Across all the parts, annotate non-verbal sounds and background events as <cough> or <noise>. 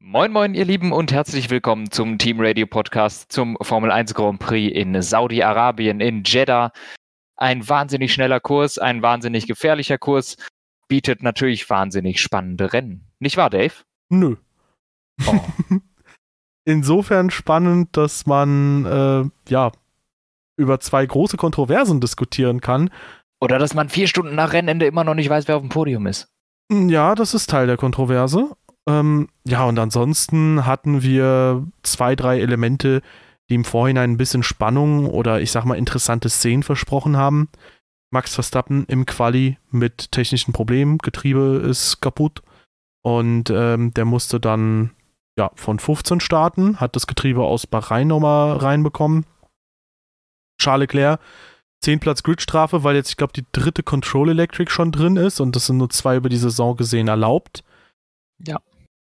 Moin moin ihr Lieben und herzlich willkommen zum Team Radio Podcast zum Formel 1 Grand Prix in Saudi-Arabien in Jeddah. Ein wahnsinnig schneller Kurs, ein wahnsinnig gefährlicher Kurs, bietet natürlich wahnsinnig spannende Rennen. Nicht wahr, Dave? Nö. Oh. <laughs> Insofern spannend, dass man äh, ja über zwei große Kontroversen diskutieren kann. Oder dass man vier Stunden nach Rennende immer noch nicht weiß, wer auf dem Podium ist. Ja, das ist Teil der Kontroverse. Ähm, ja, und ansonsten hatten wir zwei, drei Elemente, die im Vorhinein ein bisschen Spannung oder ich sag mal interessante Szenen versprochen haben. Max Verstappen im Quali mit technischen Problemen, Getriebe ist kaputt und ähm, der musste dann ja von 15 starten, hat das Getriebe aus Bahrain nochmal reinbekommen. Charles Leclerc 10 Platz Gridstrafe, weil jetzt, ich glaube, die dritte Control Electric schon drin ist und das sind nur zwei über die Saison gesehen erlaubt. Ja.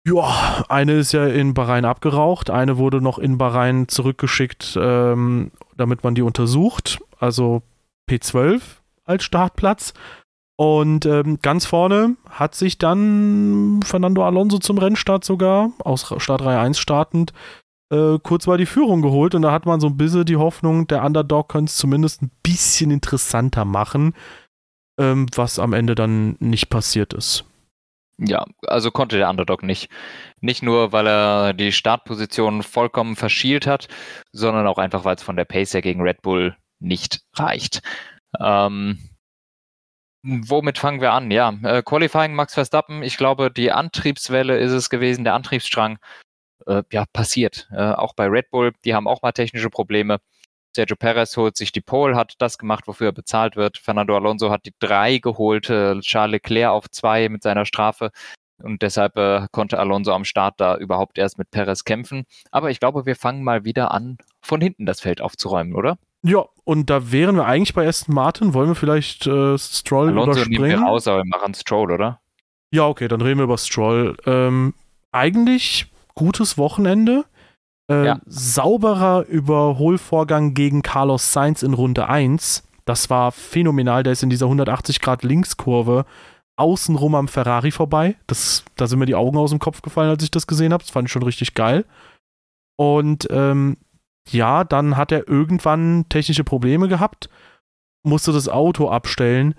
Ja, eine ist ja in Bahrain abgeraucht, eine wurde noch in Bahrain zurückgeschickt, ähm, damit man die untersucht. Also P12 als Startplatz. Und ähm, ganz vorne hat sich dann Fernando Alonso zum Rennstart sogar, aus Startreihe 1 startend, äh, kurz mal die Führung geholt. Und da hat man so ein bisschen die Hoffnung, der Underdog könnte es zumindest ein bisschen interessanter machen, ähm, was am Ende dann nicht passiert ist. Ja, also konnte der Underdog nicht. Nicht nur, weil er die Startposition vollkommen verschielt hat, sondern auch einfach, weil es von der Pace her gegen Red Bull nicht reicht. Ähm, womit fangen wir an? Ja, äh, Qualifying Max Verstappen. Ich glaube, die Antriebswelle ist es gewesen, der Antriebsstrang. Äh, ja, passiert. Äh, auch bei Red Bull, die haben auch mal technische Probleme. Sergio Perez holt sich die Pole, hat das gemacht, wofür er bezahlt wird. Fernando Alonso hat die drei geholt, Charles Leclerc auf zwei mit seiner Strafe. Und deshalb äh, konnte Alonso am Start da überhaupt erst mit Perez kämpfen. Aber ich glaube, wir fangen mal wieder an, von hinten das Feld aufzuräumen, oder? Ja, und da wären wir eigentlich bei Aston Martin. Wollen wir vielleicht äh, Stroll Alonso überspringen? Nehmen wir raus, aber wir machen Stroll, oder? Ja, okay, dann reden wir über Stroll. Ähm, eigentlich gutes Wochenende. Äh, ja. Sauberer Überholvorgang gegen Carlos Sainz in Runde 1. Das war phänomenal. Der ist in dieser 180-Grad-Linkskurve außenrum am Ferrari vorbei. Das, da sind mir die Augen aus dem Kopf gefallen, als ich das gesehen habe. Das fand ich schon richtig geil. Und ähm, ja, dann hat er irgendwann technische Probleme gehabt, musste das Auto abstellen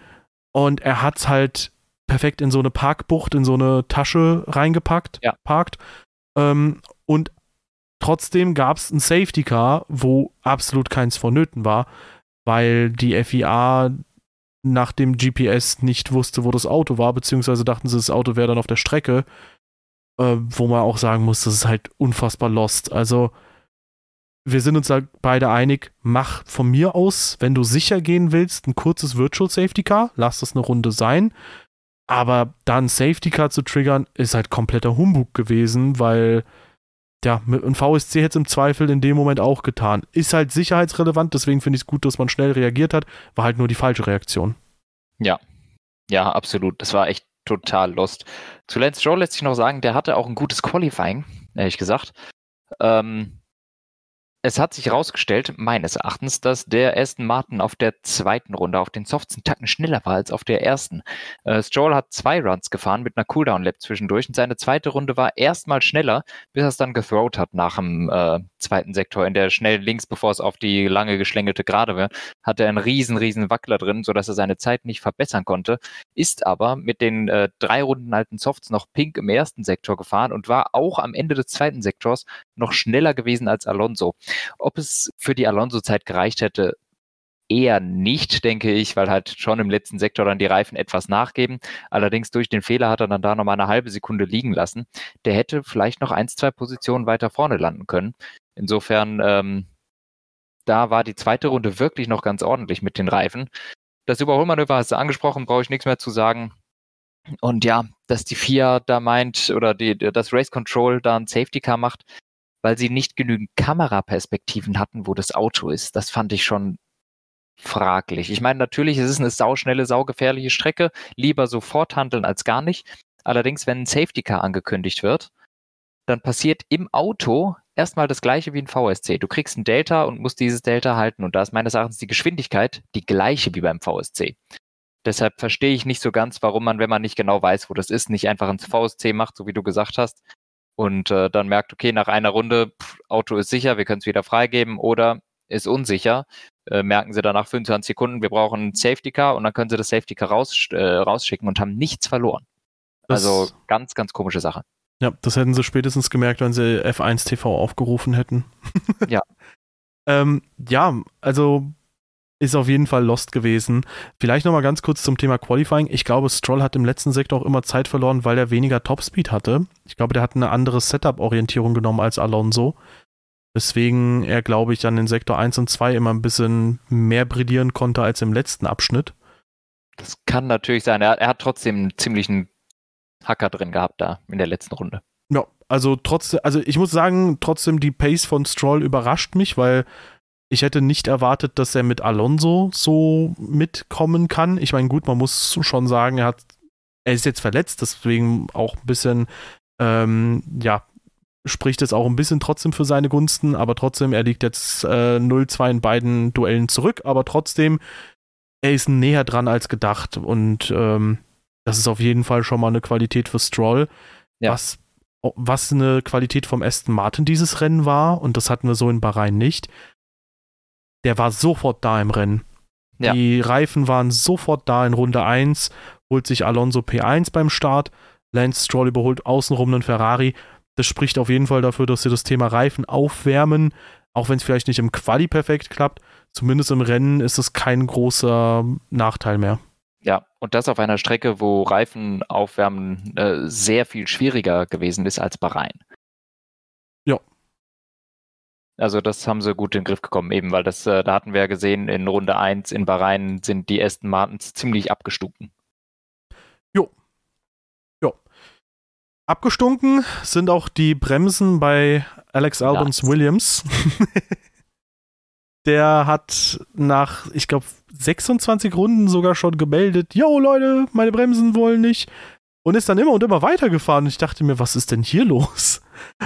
und er hat es halt perfekt in so eine Parkbucht, in so eine Tasche reingepackt, ja. parkt. Ähm, und Trotzdem gab es ein Safety Car, wo absolut keins vonnöten war, weil die FIA nach dem GPS nicht wusste, wo das Auto war, beziehungsweise dachten sie, das Auto wäre dann auf der Strecke, äh, wo man auch sagen muss, das ist halt unfassbar lost. Also, wir sind uns da beide einig, mach von mir aus, wenn du sicher gehen willst, ein kurzes Virtual Safety Car, lass das eine Runde sein. Aber dann Safety Car zu triggern, ist halt kompletter Humbug gewesen, weil ja, einem VSC hätte es im Zweifel in dem Moment auch getan. Ist halt sicherheitsrelevant, deswegen finde ich es gut, dass man schnell reagiert hat. War halt nur die falsche Reaktion. Ja, ja, absolut. Das war echt total lost. Zu Lance Stroll lässt sich noch sagen, der hatte auch ein gutes Qualifying, ehrlich gesagt. Ähm, es hat sich herausgestellt, meines Erachtens, dass der Aston Martin auf der zweiten Runde auf den Softs einen Tacken schneller war als auf der ersten. Äh, Stroll hat zwei Runs gefahren mit einer Cooldown-Lap zwischendurch und seine zweite Runde war erstmal schneller, bis er es dann gethrowt hat nach dem äh, zweiten Sektor. In der schnell links, bevor es auf die lange geschlängelte Gerade war, hatte er einen riesen, riesen Wackler drin, sodass er seine Zeit nicht verbessern konnte, ist aber mit den äh, drei Runden alten Softs noch pink im ersten Sektor gefahren und war auch am Ende des zweiten Sektors noch schneller gewesen als Alonso. Ob es für die Alonso-Zeit gereicht hätte, eher nicht, denke ich, weil halt schon im letzten Sektor dann die Reifen etwas nachgeben. Allerdings durch den Fehler hat er dann da nochmal eine halbe Sekunde liegen lassen. Der hätte vielleicht noch ein, zwei Positionen weiter vorne landen können. Insofern, ähm, da war die zweite Runde wirklich noch ganz ordentlich mit den Reifen. Das Überholmanöver hast du angesprochen, brauche ich nichts mehr zu sagen. Und ja, dass die FIA da meint oder die, das Race Control da ein Safety Car macht, weil sie nicht genügend Kameraperspektiven hatten, wo das Auto ist. Das fand ich schon fraglich. Ich meine, natürlich, es ist eine sauschnelle, saugefährliche Strecke. Lieber sofort handeln als gar nicht. Allerdings, wenn ein Safety Car angekündigt wird, dann passiert im Auto erstmal das gleiche wie ein VSC. Du kriegst ein Delta und musst dieses Delta halten. Und da ist meines Erachtens die Geschwindigkeit die gleiche wie beim VSC. Deshalb verstehe ich nicht so ganz, warum man, wenn man nicht genau weiß, wo das ist, nicht einfach ein VSC macht, so wie du gesagt hast, und äh, dann merkt, okay, nach einer Runde, pff, Auto ist sicher, wir können es wieder freigeben oder ist unsicher, äh, merken sie danach 25 Sekunden, wir brauchen ein Safety Car und dann können sie das Safety Car raus, äh, rausschicken und haben nichts verloren. Das, also ganz, ganz komische Sache. Ja, das hätten sie spätestens gemerkt, wenn sie F1 TV aufgerufen hätten. ja. <laughs> ähm, ja, also ist auf jeden Fall lost gewesen. Vielleicht nochmal ganz kurz zum Thema Qualifying. Ich glaube, Stroll hat im letzten Sektor auch immer Zeit verloren, weil er weniger Topspeed hatte. Ich glaube, der hat eine andere Setup-Orientierung genommen als Alonso. Deswegen er, glaube ich, dann in Sektor 1 und 2 immer ein bisschen mehr brillieren konnte als im letzten Abschnitt. Das kann natürlich sein. Er, er hat trotzdem einen ziemlichen Hacker drin gehabt da in der letzten Runde. Ja, also trotzdem, also ich muss sagen, trotzdem die Pace von Stroll überrascht mich, weil ich hätte nicht erwartet, dass er mit Alonso so mitkommen kann. Ich meine, gut, man muss schon sagen, er hat, er ist jetzt verletzt, deswegen auch ein bisschen, ähm, ja, spricht es auch ein bisschen trotzdem für seine Gunsten, aber trotzdem, er liegt jetzt äh, 0-2 in beiden Duellen zurück, aber trotzdem, er ist näher dran als gedacht und ähm, das ist auf jeden Fall schon mal eine Qualität für Stroll. Ja. Was, was eine Qualität vom Aston Martin dieses Rennen war, und das hatten wir so in Bahrain nicht, der war sofort da im Rennen. Ja. Die Reifen waren sofort da in Runde 1, holt sich Alonso P1 beim Start, Lance Stroll überholt außenrum einen Ferrari. Das spricht auf jeden Fall dafür, dass sie das Thema Reifen aufwärmen, auch wenn es vielleicht nicht im Quali perfekt klappt. Zumindest im Rennen ist es kein großer Nachteil mehr. Ja, und das auf einer Strecke, wo Reifen aufwärmen äh, sehr viel schwieriger gewesen ist als Bahrain. Also das haben sie gut in den Griff gekommen, eben, weil das, äh, da hatten wir ja gesehen, in Runde 1 in Bahrain sind die Aston Martins ziemlich abgestunken. Jo. Jo. Abgestunken sind auch die Bremsen bei Alex Albons ja. Williams. <laughs> Der hat nach, ich glaube, 26 Runden sogar schon gemeldet, yo Leute, meine Bremsen wollen nicht. Und ist dann immer und immer weitergefahren. Und ich dachte mir, was ist denn hier los?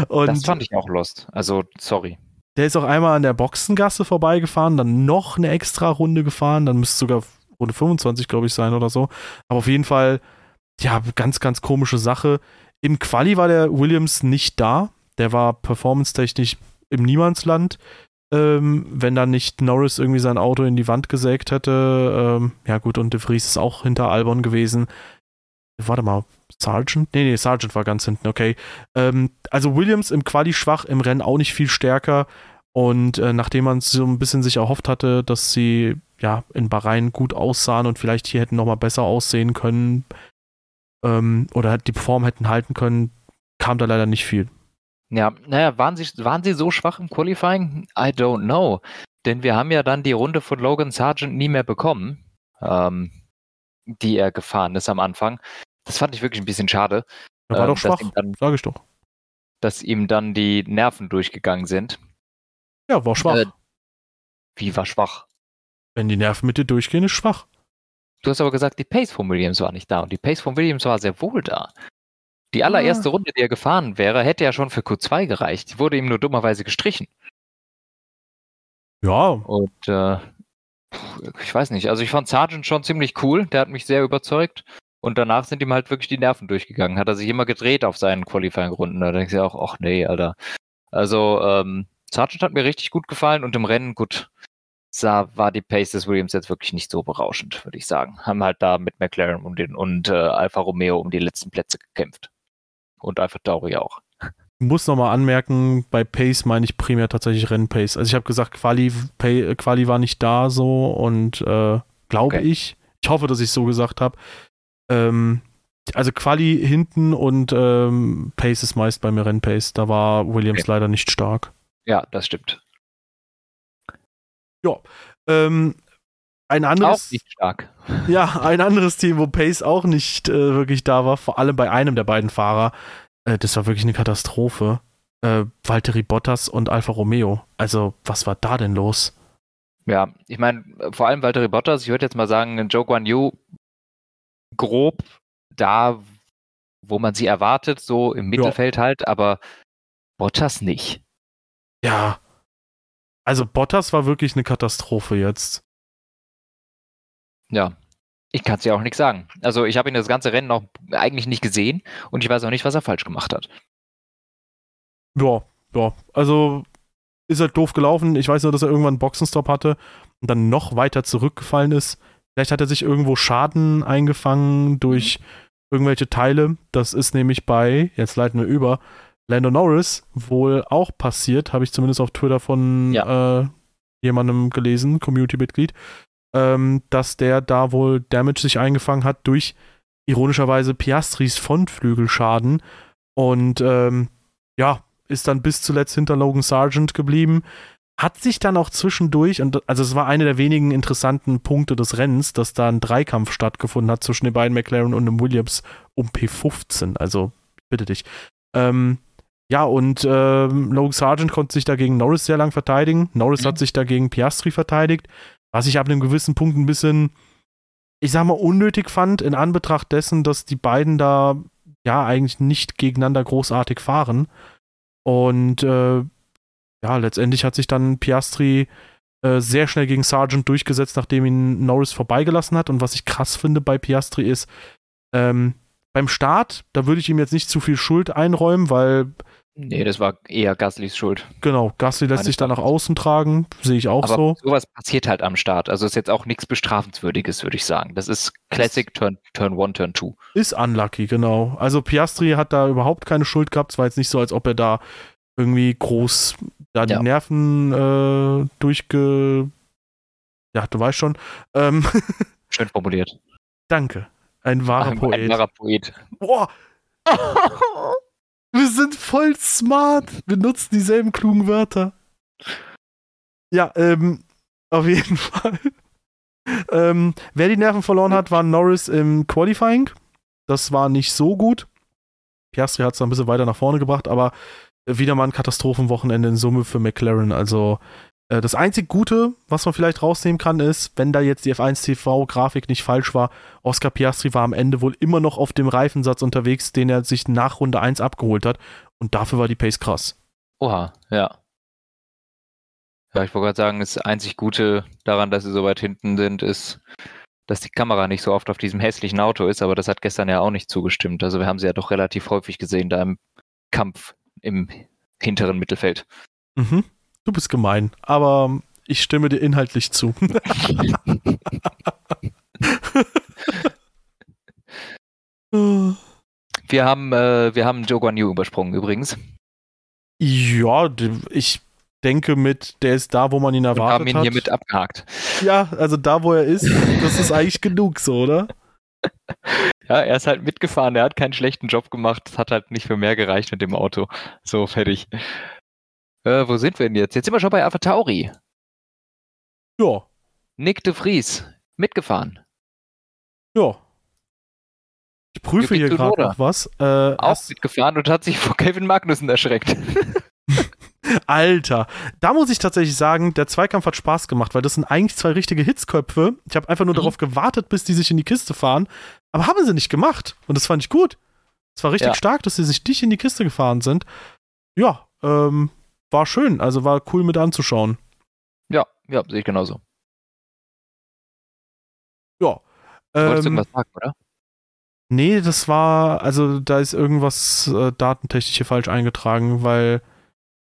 Und das fand ich auch lost. Also, sorry. Der ist auch einmal an der Boxengasse vorbeigefahren, dann noch eine extra Runde gefahren, dann müsste es sogar Runde 25, glaube ich, sein oder so. Aber auf jeden Fall, ja, ganz, ganz komische Sache. Im Quali war der Williams nicht da. Der war performance-technisch im Niemandsland. Ähm, wenn dann nicht Norris irgendwie sein Auto in die Wand gesägt hätte. Ähm, ja, gut, und De Vries ist auch hinter Albon gewesen. Warte mal, Sargent? Nee, nee, Sargent war ganz hinten, okay. Ähm, also Williams im Quali schwach, im Rennen auch nicht viel stärker. Und äh, nachdem man so ein bisschen sich erhofft hatte, dass sie ja in Bahrain gut aussahen und vielleicht hier hätten nochmal besser aussehen können ähm, oder die Form hätten halten können, kam da leider nicht viel. Ja, naja, waren sie, waren sie so schwach im Qualifying? I don't know. Denn wir haben ja dann die Runde von Logan Sargent nie mehr bekommen, ähm, die er gefahren ist am Anfang. Das fand ich wirklich ein bisschen schade. Er war äh, doch schwach, dann, sag ich doch. Dass ihm dann die Nerven durchgegangen sind. Ja, war schwach. Äh, wie war schwach? Wenn die Nerven mit dir durchgehen, ist schwach. Du hast aber gesagt, die Pace von Williams war nicht da und die Pace von Williams war sehr wohl da. Die allererste ah. Runde, die er gefahren wäre, hätte ja schon für Q2 gereicht. Die wurde ihm nur dummerweise gestrichen. Ja. Und äh, ich weiß nicht, also ich fand Sargent schon ziemlich cool, der hat mich sehr überzeugt. Und danach sind ihm halt wirklich die Nerven durchgegangen. Hat er sich immer gedreht auf seinen Qualifying-Runden. Da denkst du ja auch, ach nee, Alter. Also, ähm, Sargent hat mir richtig gut gefallen und im Rennen, gut, sah, war die Pace des Williams jetzt wirklich nicht so berauschend, würde ich sagen. Haben halt da mit McLaren um den, und äh, Alfa Romeo um die letzten Plätze gekämpft. Und Alfa Tauri auch. Ich muss nochmal anmerken, bei Pace meine ich primär tatsächlich Rennpace. Also ich habe gesagt, Quali, Pay, Quali war nicht da so und äh, glaube okay. ich, ich hoffe, dass ich es so gesagt habe, ähm, also Quali hinten und ähm, Pace ist meist bei mir Rennpace. Da war Williams okay. leider nicht stark. Ja, das stimmt. Ja. Ähm, ein anderes. Auch nicht stark. <laughs> Ja, ein anderes Team, wo Pace auch nicht äh, wirklich da war, vor allem bei einem der beiden Fahrer. Äh, das war wirklich eine Katastrophe. Äh, Valtteri Bottas und Alfa Romeo. Also, was war da denn los? Ja, ich meine, vor allem Valtteri Bottas, ich würde jetzt mal sagen, Joe Guan Yu grob da, wo man sie erwartet, so im Mittelfeld ja. halt, aber Bottas nicht. Ja. Also Bottas war wirklich eine Katastrophe jetzt. Ja. Ich kann es ja auch nichts sagen. Also ich habe ihn das ganze Rennen noch eigentlich nicht gesehen und ich weiß auch nicht, was er falsch gemacht hat. Ja, ja. Also ist halt doof gelaufen. Ich weiß nur, dass er irgendwann einen Boxenstopp hatte und dann noch weiter zurückgefallen ist. Vielleicht hat er sich irgendwo Schaden eingefangen durch mhm. irgendwelche Teile. Das ist nämlich bei, jetzt leiten wir über, Lando Norris wohl auch passiert, habe ich zumindest auf Twitter von ja. äh, jemandem gelesen, Community-Mitglied, ähm, dass der da wohl Damage sich eingefangen hat durch ironischerweise Piastris Frontflügelschaden und ähm, ja, ist dann bis zuletzt hinter Logan Sargent geblieben. Hat sich dann auch zwischendurch, und also es war einer der wenigen interessanten Punkte des Rennens, dass da ein Dreikampf stattgefunden hat zwischen den beiden McLaren und dem Williams um P15. Also bitte dich. Ähm, ja, und ähm, Logan Sargent konnte sich dagegen Norris sehr lang verteidigen. Norris mhm. hat sich dagegen Piastri verteidigt, was ich ab einem gewissen Punkt ein bisschen, ich sag mal, unnötig fand, in Anbetracht dessen, dass die beiden da ja eigentlich nicht gegeneinander großartig fahren. Und äh, ja, letztendlich hat sich dann Piastri äh, sehr schnell gegen Sargent durchgesetzt, nachdem ihn Norris vorbeigelassen hat. Und was ich krass finde bei Piastri ist, ähm, beim Start, da würde ich ihm jetzt nicht zu viel Schuld einräumen, weil. Nee, das war eher Gaslys Schuld. Genau, Gasly lässt sich da nach außen tragen, sehe ich auch Aber so. Sowas passiert halt am Start. Also ist jetzt auch nichts Bestrafenswürdiges, würde ich sagen. Das ist Classic Turn, Turn 1, Turn 2. Ist unlucky, genau. Also Piastri hat da überhaupt keine Schuld gehabt. Es war jetzt nicht so, als ob er da irgendwie groß da die ja. Nerven äh, durchge. Ja, du weißt schon. Ähm <laughs> Schön formuliert. Danke. Ein wahrer ein, Poet. Ein wahrer Poet. Boah. <laughs> Wir sind voll smart. Wir nutzen dieselben klugen Wörter. Ja, ähm, auf jeden <laughs> Fall. ähm, wer die Nerven verloren hat, war Norris im Qualifying. Das war nicht so gut. Piastri hat es ein bisschen weiter nach vorne gebracht, aber wieder mal ein Katastrophenwochenende in Summe für McLaren. Also das einzig Gute, was man vielleicht rausnehmen kann, ist, wenn da jetzt die F1 TV-Grafik nicht falsch war, Oscar Piastri war am Ende wohl immer noch auf dem Reifensatz unterwegs, den er sich nach Runde 1 abgeholt hat. Und dafür war die Pace krass. Oha, ja. Ja, ich wollte gerade sagen, das einzig Gute daran, dass sie so weit hinten sind, ist, dass die Kamera nicht so oft auf diesem hässlichen Auto ist, aber das hat gestern ja auch nicht zugestimmt. Also wir haben sie ja doch relativ häufig gesehen da im Kampf im hinteren Mittelfeld. Mhm. Du bist gemein, aber ich stimme dir inhaltlich zu. <laughs> wir haben, äh, wir haben Joe Guan Yu übersprungen übrigens. Ja, ich denke mit, der ist da, wo man ihn erwartet hat. Wir haben ihn hat. hiermit abgehakt. Ja, also da, wo er ist, das ist eigentlich genug so, oder? <laughs> Ja, er ist halt mitgefahren, er hat keinen schlechten Job gemacht, es hat halt nicht für mehr gereicht mit dem Auto. So, fertig. Äh, wo sind wir denn jetzt? Jetzt sind wir schon bei Alpha Tauri. Ja. Nick de Vries, mitgefahren. Ja. Ich prüfe hier gerade noch was. Äh, auch mitgefahren und hat sich vor Kevin Magnussen erschreckt. <laughs> Alter, da muss ich tatsächlich sagen, der Zweikampf hat Spaß gemacht, weil das sind eigentlich zwei richtige Hitzköpfe. Ich habe einfach nur mhm. darauf gewartet, bis die sich in die Kiste fahren, aber haben sie nicht gemacht und das fand ich gut. Es war richtig ja. stark, dass sie sich nicht in die Kiste gefahren sind. Ja, ähm, war schön, also war cool mit anzuschauen. Ja, ja, sehe ich genauso. Ja. Du wolltest ähm, irgendwas sagen, oder? Nee, das war, also da ist irgendwas äh, datentechnisch hier falsch eingetragen, weil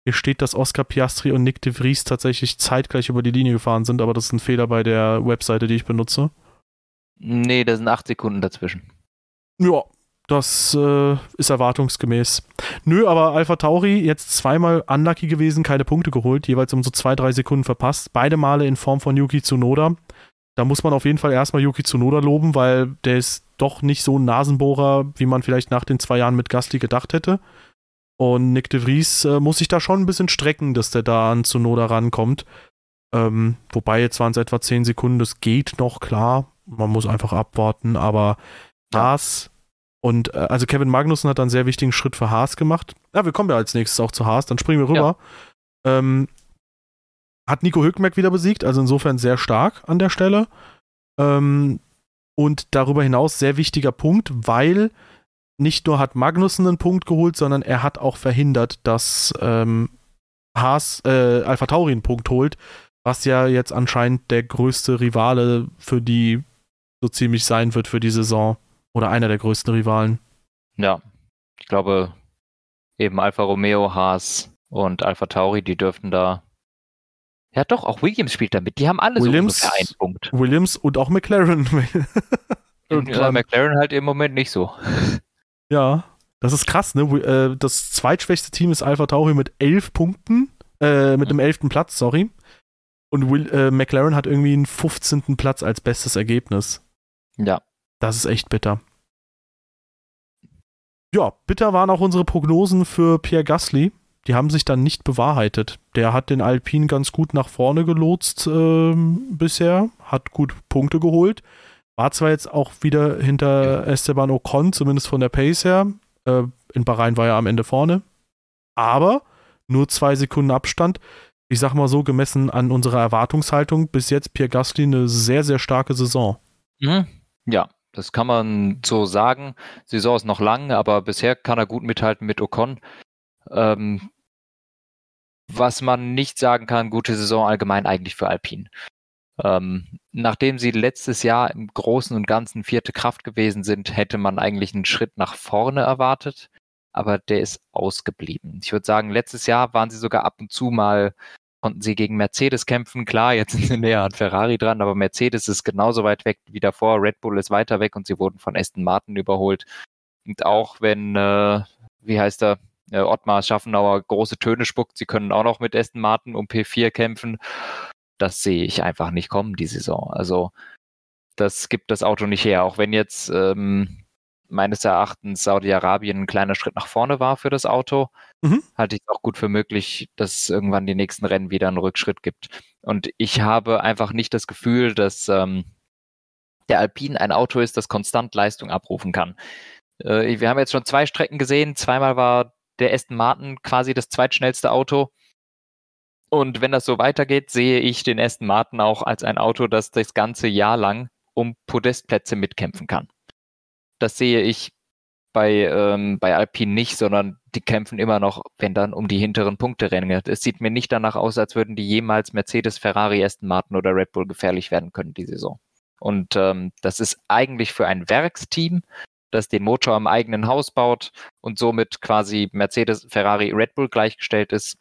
hier steht, dass Oscar Piastri und Nick de Vries tatsächlich zeitgleich über die Linie gefahren sind, aber das ist ein Fehler bei der Webseite, die ich benutze. Nee, da sind acht Sekunden dazwischen. Ja, das äh, ist erwartungsgemäß. Nö, aber Alpha Tauri jetzt zweimal unlucky gewesen, keine Punkte geholt, jeweils um so zwei, drei Sekunden verpasst. Beide Male in Form von Yuki Tsunoda. Da muss man auf jeden Fall erstmal Yuki Tsunoda loben, weil der ist doch nicht so ein Nasenbohrer, wie man vielleicht nach den zwei Jahren mit Gasly gedacht hätte. Und Nick de Vries äh, muss sich da schon ein bisschen strecken, dass der da an Tsunoda rankommt. Ähm, wobei jetzt waren es etwa zehn Sekunden, das geht noch klar. Man muss einfach abwarten, aber das und äh, also Kevin Magnussen hat dann einen sehr wichtigen Schritt für Haas gemacht. Ja, wir kommen ja als nächstes auch zu Haas, dann springen wir rüber. Ja. Ähm, hat Nico Hülkenberg wieder besiegt, also insofern sehr stark an der Stelle. Ähm, und darüber hinaus sehr wichtiger Punkt, weil nicht nur hat Magnussen einen Punkt geholt, sondern er hat auch verhindert, dass ähm, Haas, äh, Alpha Tauri einen Punkt holt, was ja jetzt anscheinend der größte Rivale für die so ziemlich sein wird für die Saison. Oder einer der größten Rivalen. Ja, ich glaube, eben Alfa Romeo, Haas und Alfa Tauri, die dürften da. Ja, doch, auch Williams spielt damit. Die haben alle Williams, so einen Punkt. Williams und auch McLaren. <laughs> ja, McLaren halt im Moment nicht so. Ja, das ist krass, ne? Äh, das zweitschwächste Team ist Alpha Tauri mit elf Punkten, äh, mit dem elften Platz, sorry. Und Will, äh, McLaren hat irgendwie einen 15. Platz als bestes Ergebnis. Ja. Das ist echt bitter. Ja, bitter waren auch unsere Prognosen für Pierre Gasly. Die haben sich dann nicht bewahrheitet. Der hat den Alpine ganz gut nach vorne gelotst äh, bisher, hat gut Punkte geholt. War zwar jetzt auch wieder hinter Esteban Ocon, zumindest von der Pace her. Äh, in Bahrain war er am Ende vorne. Aber nur zwei Sekunden Abstand. Ich sag mal so, gemessen an unserer Erwartungshaltung, bis jetzt Pierre Gasly eine sehr, sehr starke Saison. Mhm. Ja, das kann man so sagen. Saison ist noch lang, aber bisher kann er gut mithalten mit Ocon. Ähm, was man nicht sagen kann, gute Saison allgemein eigentlich für Alpine. Ähm, nachdem sie letztes Jahr im Großen und Ganzen vierte Kraft gewesen sind, hätte man eigentlich einen Schritt nach vorne erwartet, aber der ist ausgeblieben. Ich würde sagen, letztes Jahr waren sie sogar ab und zu mal, konnten sie gegen Mercedes kämpfen. Klar, jetzt sind sie näher an Ferrari dran, aber Mercedes ist genauso weit weg wie davor. Red Bull ist weiter weg und sie wurden von Aston Martin überholt. Und auch wenn, äh, wie heißt er, äh, Ottmar Schaffenauer große Töne spuckt, sie können auch noch mit Aston Martin um P4 kämpfen das sehe ich einfach nicht kommen, die Saison. Also das gibt das Auto nicht her. Auch wenn jetzt ähm, meines Erachtens Saudi-Arabien ein kleiner Schritt nach vorne war für das Auto, mhm. halte ich es auch gut für möglich, dass es irgendwann die nächsten Rennen wieder einen Rückschritt gibt. Und ich habe einfach nicht das Gefühl, dass ähm, der Alpine ein Auto ist, das konstant Leistung abrufen kann. Äh, wir haben jetzt schon zwei Strecken gesehen. Zweimal war der Aston Martin quasi das zweitschnellste Auto. Und wenn das so weitergeht, sehe ich den Aston Martin auch als ein Auto, das das ganze Jahr lang um Podestplätze mitkämpfen kann. Das sehe ich bei, ähm, bei Alpine nicht, sondern die kämpfen immer noch, wenn dann um die hinteren Punkteränge. Es sieht mir nicht danach aus, als würden die jemals Mercedes, Ferrari, Aston Martin oder Red Bull gefährlich werden können, die Saison. Und ähm, das ist eigentlich für ein Werksteam, das den Motor am eigenen Haus baut und somit quasi Mercedes, Ferrari, Red Bull gleichgestellt ist,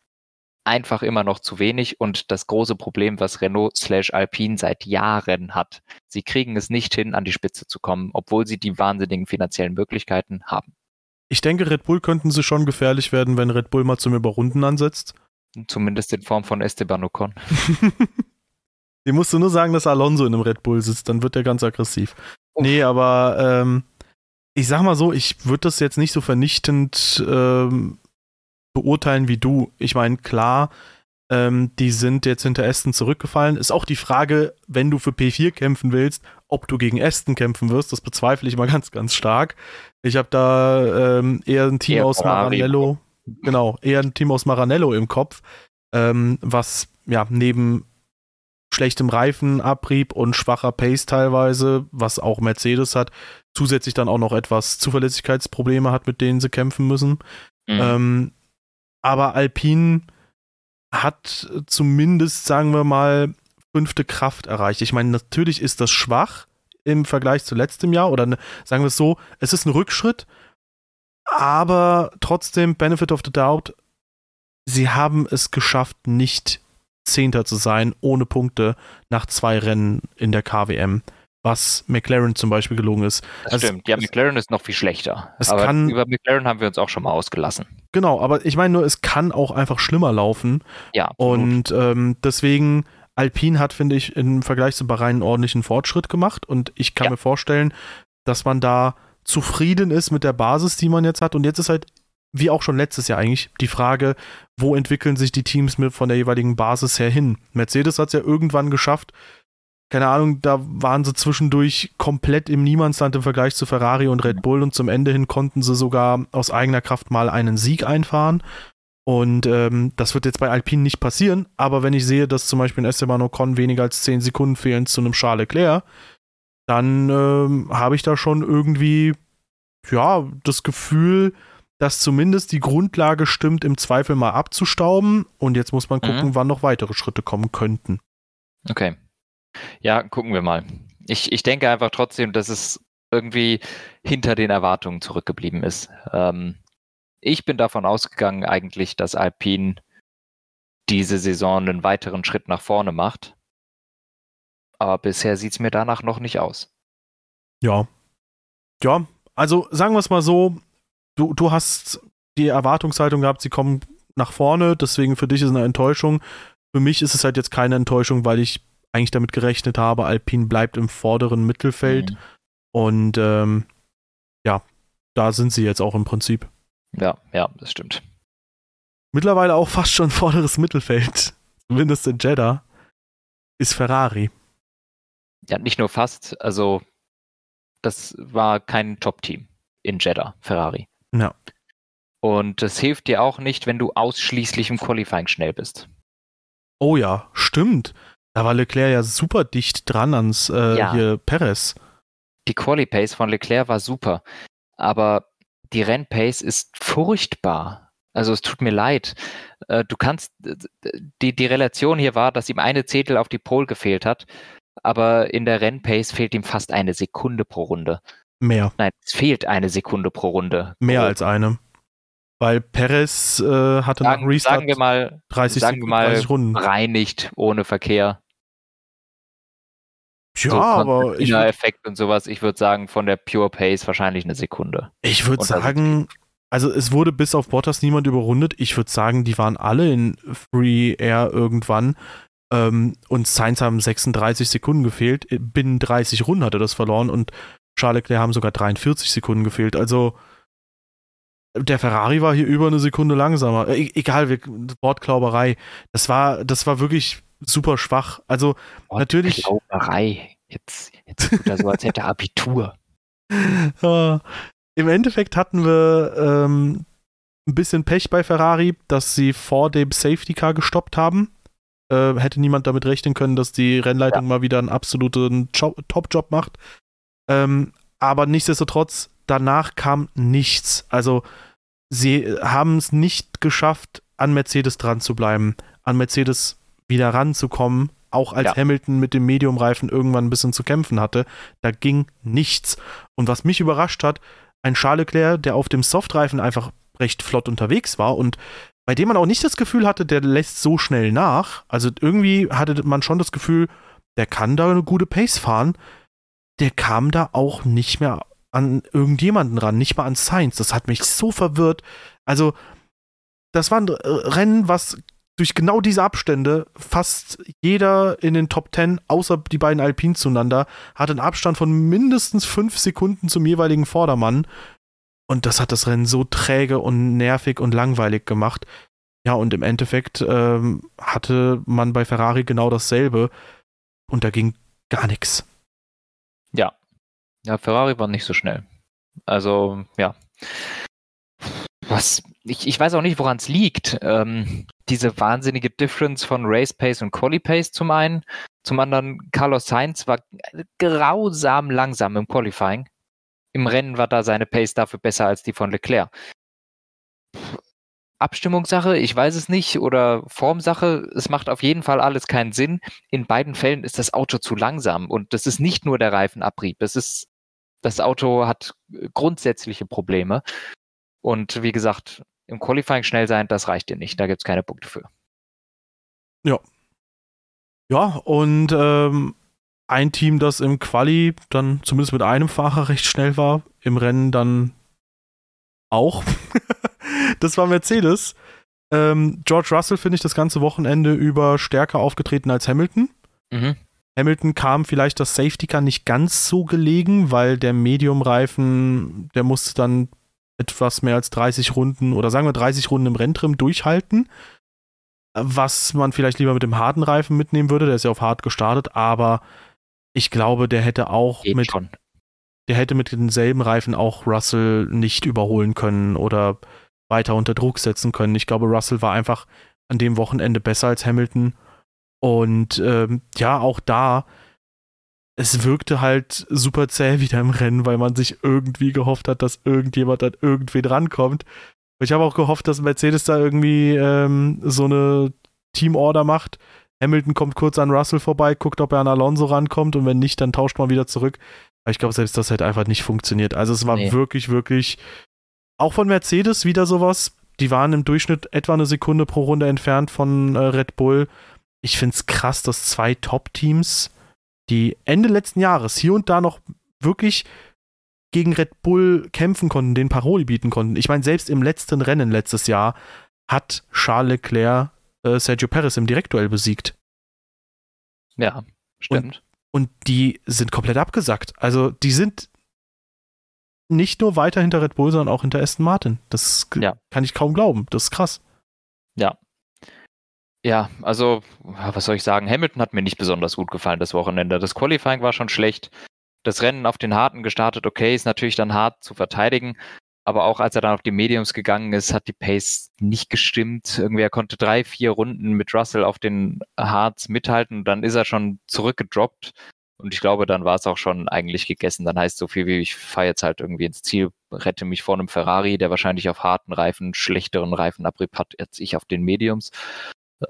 einfach immer noch zu wenig und das große Problem, was Renault slash Alpine seit Jahren hat. Sie kriegen es nicht hin, an die Spitze zu kommen, obwohl sie die wahnsinnigen finanziellen Möglichkeiten haben. Ich denke, Red Bull könnten sie schon gefährlich werden, wenn Red Bull mal zum Überrunden ansetzt. Zumindest in Form von Esteban Ocon. <laughs> Die musst du nur sagen, dass Alonso in einem Red Bull sitzt, dann wird er ganz aggressiv. Uff. Nee, aber ähm, ich sag mal so, ich würde das jetzt nicht so vernichtend ähm, beurteilen wie du. Ich meine, klar, ähm, die sind jetzt hinter Aston zurückgefallen. Ist auch die Frage, wenn du für P4 kämpfen willst, ob du gegen Aston kämpfen wirst. Das bezweifle ich mal ganz, ganz stark. Ich habe da ähm, eher ein Team eher aus Maranello, genau, eher ein Team aus Maranello im Kopf, ähm, was ja neben schlechtem Reifenabrieb und schwacher Pace teilweise, was auch Mercedes hat, zusätzlich dann auch noch etwas Zuverlässigkeitsprobleme hat, mit denen sie kämpfen müssen. Mhm. Ähm, aber Alpine hat zumindest, sagen wir mal, fünfte Kraft erreicht. Ich meine, natürlich ist das schwach im Vergleich zu letztem Jahr oder ne, sagen wir es so, es ist ein Rückschritt, aber trotzdem Benefit of the Doubt, sie haben es geschafft, nicht Zehnter zu sein ohne Punkte nach zwei Rennen in der KWM was McLaren zum Beispiel gelungen ist. Das also, stimmt, ja, McLaren ist noch viel schlechter. Es aber kann, über McLaren haben wir uns auch schon mal ausgelassen. Genau, aber ich meine nur, es kann auch einfach schlimmer laufen. Ja. Absolut. Und ähm, deswegen, Alpine hat, finde ich, im Vergleich zu Bahrain einen ordentlichen Fortschritt gemacht und ich kann ja. mir vorstellen, dass man da zufrieden ist mit der Basis, die man jetzt hat. Und jetzt ist halt, wie auch schon letztes Jahr eigentlich, die Frage, wo entwickeln sich die Teams mit von der jeweiligen Basis her hin? Mercedes hat es ja irgendwann geschafft, keine Ahnung, da waren sie zwischendurch komplett im Niemandsland im Vergleich zu Ferrari und Red Bull und zum Ende hin konnten sie sogar aus eigener Kraft mal einen Sieg einfahren. Und ähm, das wird jetzt bei Alpine nicht passieren, aber wenn ich sehe, dass zum Beispiel ein Esteban Ocon weniger als 10 Sekunden fehlen zu einem Charles Leclerc, dann ähm, habe ich da schon irgendwie, ja, das Gefühl, dass zumindest die Grundlage stimmt, im Zweifel mal abzustauben. Und jetzt muss man gucken, mhm. wann noch weitere Schritte kommen könnten. Okay. Ja, gucken wir mal. Ich, ich denke einfach trotzdem, dass es irgendwie hinter den Erwartungen zurückgeblieben ist. Ähm, Ich bin davon ausgegangen eigentlich, dass Alpine diese Saison einen weiteren Schritt nach vorne macht. Aber bisher sieht es mir danach noch nicht aus. Ja. Ja, also sagen wir es mal so, du, du hast die Erwartungshaltung gehabt, sie kommen nach vorne, deswegen für dich ist es eine Enttäuschung. Für mich ist es halt jetzt keine Enttäuschung, weil ich eigentlich damit gerechnet habe, Alpine bleibt im vorderen Mittelfeld. Mhm. Und ähm, ja, da sind sie jetzt auch im Prinzip. Ja, ja, das stimmt. Mittlerweile auch fast schon <laughs> vorderes Mittelfeld, zumindest in Jeddah, ist Ferrari. Ja, nicht nur fast, also das war kein Top-Team in Jeddah, Ferrari. Ja. Und das hilft dir auch nicht, wenn du ausschließlich im Qualifying schnell bist. Oh ja, stimmt. Da war Leclerc ja super dicht dran ans äh, ja. hier Perez. Die Quali-Pace von Leclerc war super, aber die Rennpace ist furchtbar. Also es tut mir leid. Äh, du kannst, die, die Relation hier war, dass ihm eine Zehntel auf die Pole gefehlt hat, aber in der Rennpace fehlt ihm fast eine Sekunde pro Runde. Mehr. Nein, es fehlt eine Sekunde pro Runde. Mehr oh. als eine. Weil Perez äh, hatte sagen, nach Restart sagen wir mal, 30, sagen wir mal 30 Runden. Reinigt ohne Verkehr. Ja, so aber ich Effekt und sowas. Ich würde sagen, von der Pure Pace wahrscheinlich eine Sekunde. Ich würde sagen, also es wurde bis auf Bottas niemand überrundet. Ich würde sagen, die waren alle in Free Air irgendwann. Ähm, und Sainz haben 36 Sekunden gefehlt. Binnen 30 Runden hat er das verloren und Charles Leclerc haben sogar 43 Sekunden gefehlt. Also der Ferrari war hier über eine Sekunde langsamer. E egal, Wortklauberei. Das war, das war wirklich super schwach. Also natürlich. Wortklauberei. Jetzt, jetzt tut er so, als hätte er Abitur. <laughs> Im Endeffekt hatten wir ähm, ein bisschen Pech bei Ferrari, dass sie vor dem Safety Car gestoppt haben. Äh, hätte niemand damit rechnen können, dass die Rennleitung ja. mal wieder einen absoluten Top-Job macht. Ähm, aber nichtsdestotrotz, danach kam nichts. Also sie haben es nicht geschafft, an Mercedes dran zu bleiben, an Mercedes wieder ranzukommen, auch als ja. Hamilton mit dem Mediumreifen irgendwann ein bisschen zu kämpfen hatte. Da ging nichts. Und was mich überrascht hat, ein Charles Leclerc, der auf dem Softreifen einfach recht flott unterwegs war und bei dem man auch nicht das Gefühl hatte, der lässt so schnell nach. Also irgendwie hatte man schon das Gefühl, der kann da eine gute Pace fahren. Der kam da auch nicht mehr an irgendjemanden ran, nicht mal an Science. Das hat mich so verwirrt. Also, das war ein Rennen, was durch genau diese Abstände fast jeder in den Top 10, außer die beiden Alpinen zueinander, hat einen Abstand von mindestens fünf Sekunden zum jeweiligen Vordermann. Und das hat das Rennen so träge und nervig und langweilig gemacht. Ja, und im Endeffekt ähm, hatte man bei Ferrari genau dasselbe. Und da ging gar nichts. Ja, ja, Ferrari war nicht so schnell. Also, ja. Was, ich, ich weiß auch nicht, woran es liegt. Ähm, diese wahnsinnige Difference von Race Pace und Quali Pace zum einen. Zum anderen, Carlos Sainz war grausam langsam im Qualifying. Im Rennen war da seine Pace dafür besser als die von Leclerc. Abstimmungssache, ich weiß es nicht, oder Formsache, es macht auf jeden Fall alles keinen Sinn. In beiden Fällen ist das Auto zu langsam und das ist nicht nur der Reifenabrieb, es ist das Auto hat grundsätzliche Probleme. Und wie gesagt, im Qualifying schnell sein, das reicht dir nicht. Da gibt es keine Punkte für. Ja. Ja, und ähm, ein Team, das im Quali dann zumindest mit einem Fahrer recht schnell war, im Rennen dann auch. <laughs> das war Mercedes. Ähm, George Russell finde ich das ganze Wochenende über stärker aufgetreten als Hamilton. Mhm. Hamilton kam vielleicht das Safety Car nicht ganz so gelegen, weil der Medium-Reifen, der musste dann etwas mehr als 30 Runden oder sagen wir 30 Runden im Renntrim durchhalten. Was man vielleicht lieber mit dem harten Reifen mitnehmen würde, der ist ja auf hart gestartet, aber ich glaube, der hätte auch Geht mit. Schon. Der hätte mit denselben Reifen auch Russell nicht überholen können oder weiter unter Druck setzen können. Ich glaube, Russell war einfach an dem Wochenende besser als Hamilton und ähm, ja, auch da, es wirkte halt super zäh wieder im Rennen, weil man sich irgendwie gehofft hat, dass irgendjemand an irgendwie drankommt. Ich habe auch gehofft, dass Mercedes da irgendwie ähm, so eine Teamorder macht. Hamilton kommt kurz an Russell vorbei, guckt, ob er an Alonso rankommt und wenn nicht, dann tauscht man wieder zurück. Aber ich glaube, selbst das hätte einfach nicht funktioniert. Also es war nee. wirklich, wirklich auch von Mercedes wieder sowas. Die waren im Durchschnitt etwa eine Sekunde pro Runde entfernt von äh, Red Bull. Ich finde es krass, dass zwei Top-Teams, die Ende letzten Jahres hier und da noch wirklich gegen Red Bull kämpfen konnten, den Paroli bieten konnten. Ich meine, selbst im letzten Rennen letztes Jahr hat Charles Leclerc äh, Sergio Perez im Direktduell besiegt. Ja, stimmt. Und, und die sind komplett abgesackt. Also die sind nicht nur weiter hinter Red Bull, sondern auch hinter Aston Martin. Das ja. kann ich kaum glauben. Das ist krass. Ja. Ja, also, was soll ich sagen? Hamilton hat mir nicht besonders gut gefallen das Wochenende. Das Qualifying war schon schlecht das Rennen auf den Harten gestartet, okay, ist natürlich dann hart zu verteidigen. Aber auch als er dann auf die Mediums gegangen ist, hat die Pace nicht gestimmt. Irgendwie er konnte drei, vier Runden mit Russell auf den Harts mithalten und dann ist er schon zurückgedroppt. Und ich glaube, dann war es auch schon eigentlich gegessen. Dann heißt so viel wie ich fahre jetzt halt irgendwie ins Ziel, rette mich vor einem Ferrari, der wahrscheinlich auf harten Reifen, schlechteren Reifen Abrieb hat, als ich auf den Mediums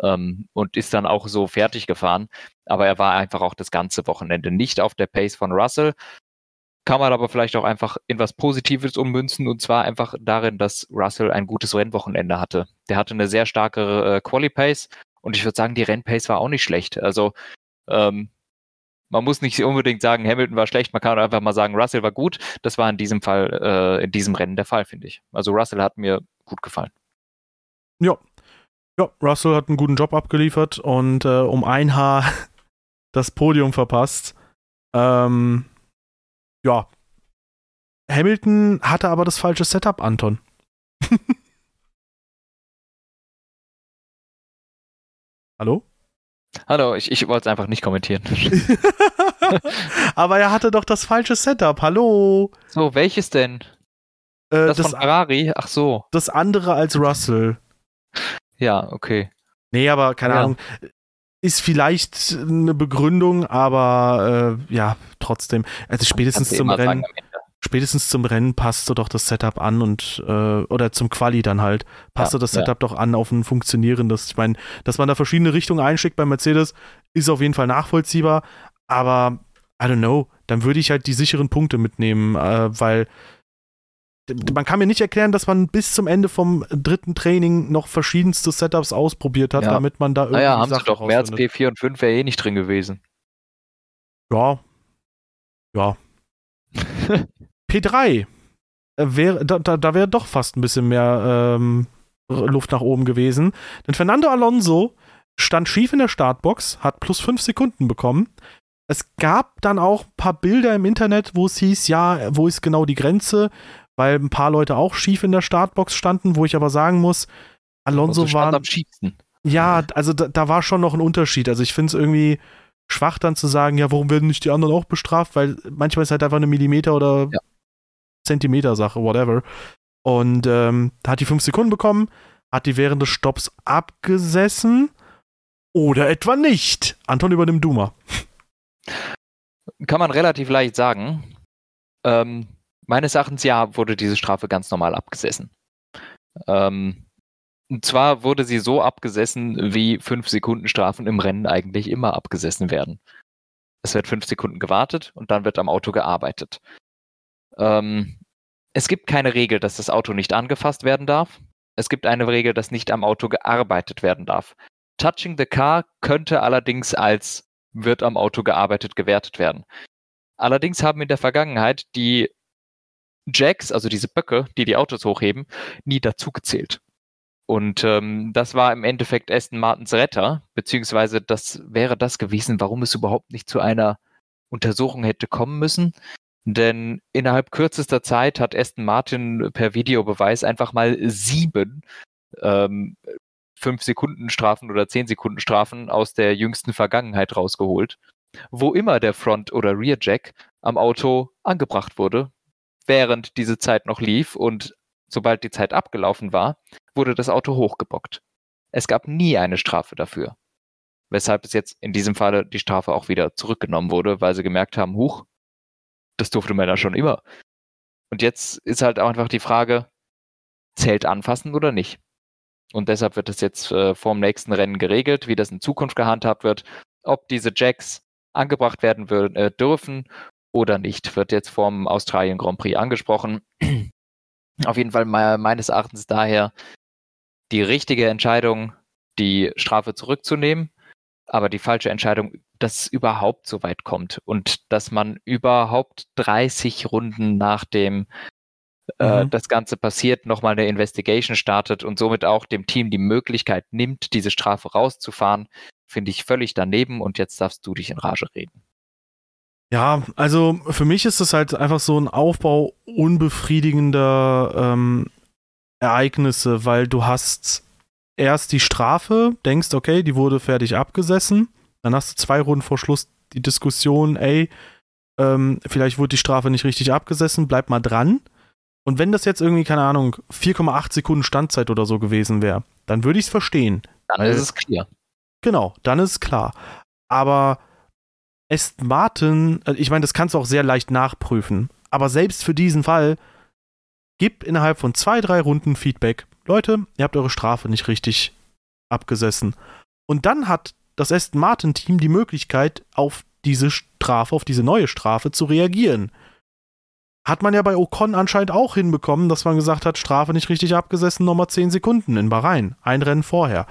ähm, und ist dann auch so fertig gefahren. Aber er war einfach auch das ganze Wochenende nicht auf der Pace von Russell. Kann man aber vielleicht auch einfach in was Positives ummünzen und zwar einfach darin, dass Russell ein gutes Rennwochenende hatte. Der hatte eine sehr starke äh, Quali-Pace und ich würde sagen, die Rennpace war auch nicht schlecht. Also ähm, man muss nicht unbedingt sagen, Hamilton war schlecht, man kann einfach mal sagen, Russell war gut. Das war in diesem Fall, äh, in diesem Rennen der Fall, finde ich. Also Russell hat mir gut gefallen. Ja, ja, Russell hat einen guten Job abgeliefert und äh, um ein Haar <laughs> das Podium verpasst. Ähm, ja. Hamilton hatte aber das falsche Setup, Anton. <laughs> Hallo? Hallo, ich, ich wollte es einfach nicht kommentieren. <laughs> aber er hatte doch das falsche Setup. Hallo? So, welches denn? Äh, das, das von Ferrari? Ach so. Das andere als Russell. Ja, okay. Nee, aber keine ja. Ahnung. Ist vielleicht eine Begründung, aber äh, ja, trotzdem. Also spätestens zum Rennen. Spätestens zum Rennen passt du doch das Setup an und äh, oder zum Quali dann halt. Passt ja, du das Setup ja. doch an auf ein funktionierendes. Ich meine, dass man da verschiedene Richtungen einschickt bei Mercedes, ist auf jeden Fall nachvollziehbar, aber I don't know, dann würde ich halt die sicheren Punkte mitnehmen, äh, weil man kann mir nicht erklären, dass man bis zum Ende vom dritten Training noch verschiedenste Setups ausprobiert hat, ja. damit man da irgendwie. Naja, haben Sachen sie doch. März P4 und 5 wäre eh nicht drin gewesen. Ja. Ja. <laughs> P3 wäre, da, da, da wäre doch fast ein bisschen mehr ähm, Luft nach oben gewesen. Denn Fernando Alonso stand schief in der Startbox, hat plus 5 Sekunden bekommen. Es gab dann auch ein paar Bilder im Internet, wo es hieß, ja, wo ist genau die Grenze? Weil ein paar Leute auch schief in der Startbox standen, wo ich aber sagen muss, Alonso also war. am schiefsten. Ja, also da, da, war schon noch ein Unterschied. Also ich finde es irgendwie schwach dann zu sagen, ja, warum werden nicht die anderen auch bestraft? Weil manchmal ist halt einfach eine Millimeter oder ja. Zentimeter Sache, whatever. Und ähm, hat die fünf Sekunden bekommen, hat die während des Stopps abgesessen oder etwa nicht. Anton übernimmt Duma. Kann man relativ leicht sagen. Ähm, Meines Erachtens ja, wurde diese Strafe ganz normal abgesessen. Ähm, und zwar wurde sie so abgesessen, wie 5 Sekunden Strafen im Rennen eigentlich immer abgesessen werden. Es wird 5 Sekunden gewartet und dann wird am Auto gearbeitet. Ähm, es gibt keine Regel, dass das Auto nicht angefasst werden darf. Es gibt eine Regel, dass nicht am Auto gearbeitet werden darf. Touching the car könnte allerdings als wird am Auto gearbeitet gewertet werden. Allerdings haben in der Vergangenheit die Jacks, also diese Böcke, die die Autos hochheben, nie dazugezählt. Und ähm, das war im Endeffekt Aston Martins Retter, beziehungsweise das wäre das gewesen, warum es überhaupt nicht zu einer Untersuchung hätte kommen müssen. Denn innerhalb kürzester Zeit hat Aston Martin per Videobeweis einfach mal sieben ähm, 5 Sekunden Strafen oder 10 Sekunden Strafen aus der jüngsten Vergangenheit rausgeholt, wo immer der Front- oder Rear Jack am Auto angebracht wurde, während diese Zeit noch lief und sobald die Zeit abgelaufen war, wurde das Auto hochgebockt. Es gab nie eine Strafe dafür. Weshalb es jetzt in diesem Falle die Strafe auch wieder zurückgenommen wurde, weil sie gemerkt haben, huch, das durfte man ja schon immer. Und jetzt ist halt auch einfach die Frage, zählt anfassen oder nicht? Und deshalb wird es jetzt äh, vor dem nächsten Rennen geregelt, wie das in Zukunft gehandhabt wird, ob diese Jacks angebracht werden äh, dürfen oder nicht, wird jetzt vom Australien Grand Prix angesprochen. <clears throat> Auf jeden Fall meines Erachtens daher die richtige Entscheidung, die Strafe zurückzunehmen, aber die falsche Entscheidung, dass es überhaupt so weit kommt und dass man überhaupt 30 Runden nach dem äh, mhm. das Ganze passiert, nochmal eine Investigation startet und somit auch dem Team die Möglichkeit nimmt, diese Strafe rauszufahren, finde ich völlig daneben und jetzt darfst du dich in Rage reden. Ja, also für mich ist das halt einfach so ein Aufbau unbefriedigender ähm, Ereignisse, weil du hast erst die Strafe, denkst, okay, die wurde fertig abgesessen, dann hast du zwei Runden vor Schluss die Diskussion, ey, ähm, vielleicht wurde die Strafe nicht richtig abgesessen, bleib mal dran. Und wenn das jetzt irgendwie, keine Ahnung, 4,8 Sekunden Standzeit oder so gewesen wäre, dann würde ich es verstehen. Dann ist es klar. Genau, dann ist es klar. Aber Aston Martin, äh, ich meine, das kannst du auch sehr leicht nachprüfen. Aber selbst für diesen Fall, gib innerhalb von zwei, drei Runden Feedback. Leute, ihr habt eure Strafe nicht richtig abgesessen. Und dann hat das Aston Martin-Team die Möglichkeit, auf diese Strafe, auf diese neue Strafe zu reagieren. Hat man ja bei Ocon anscheinend auch hinbekommen, dass man gesagt hat, Strafe nicht richtig abgesessen, nochmal 10 Sekunden in Bahrain. Ein Rennen vorher.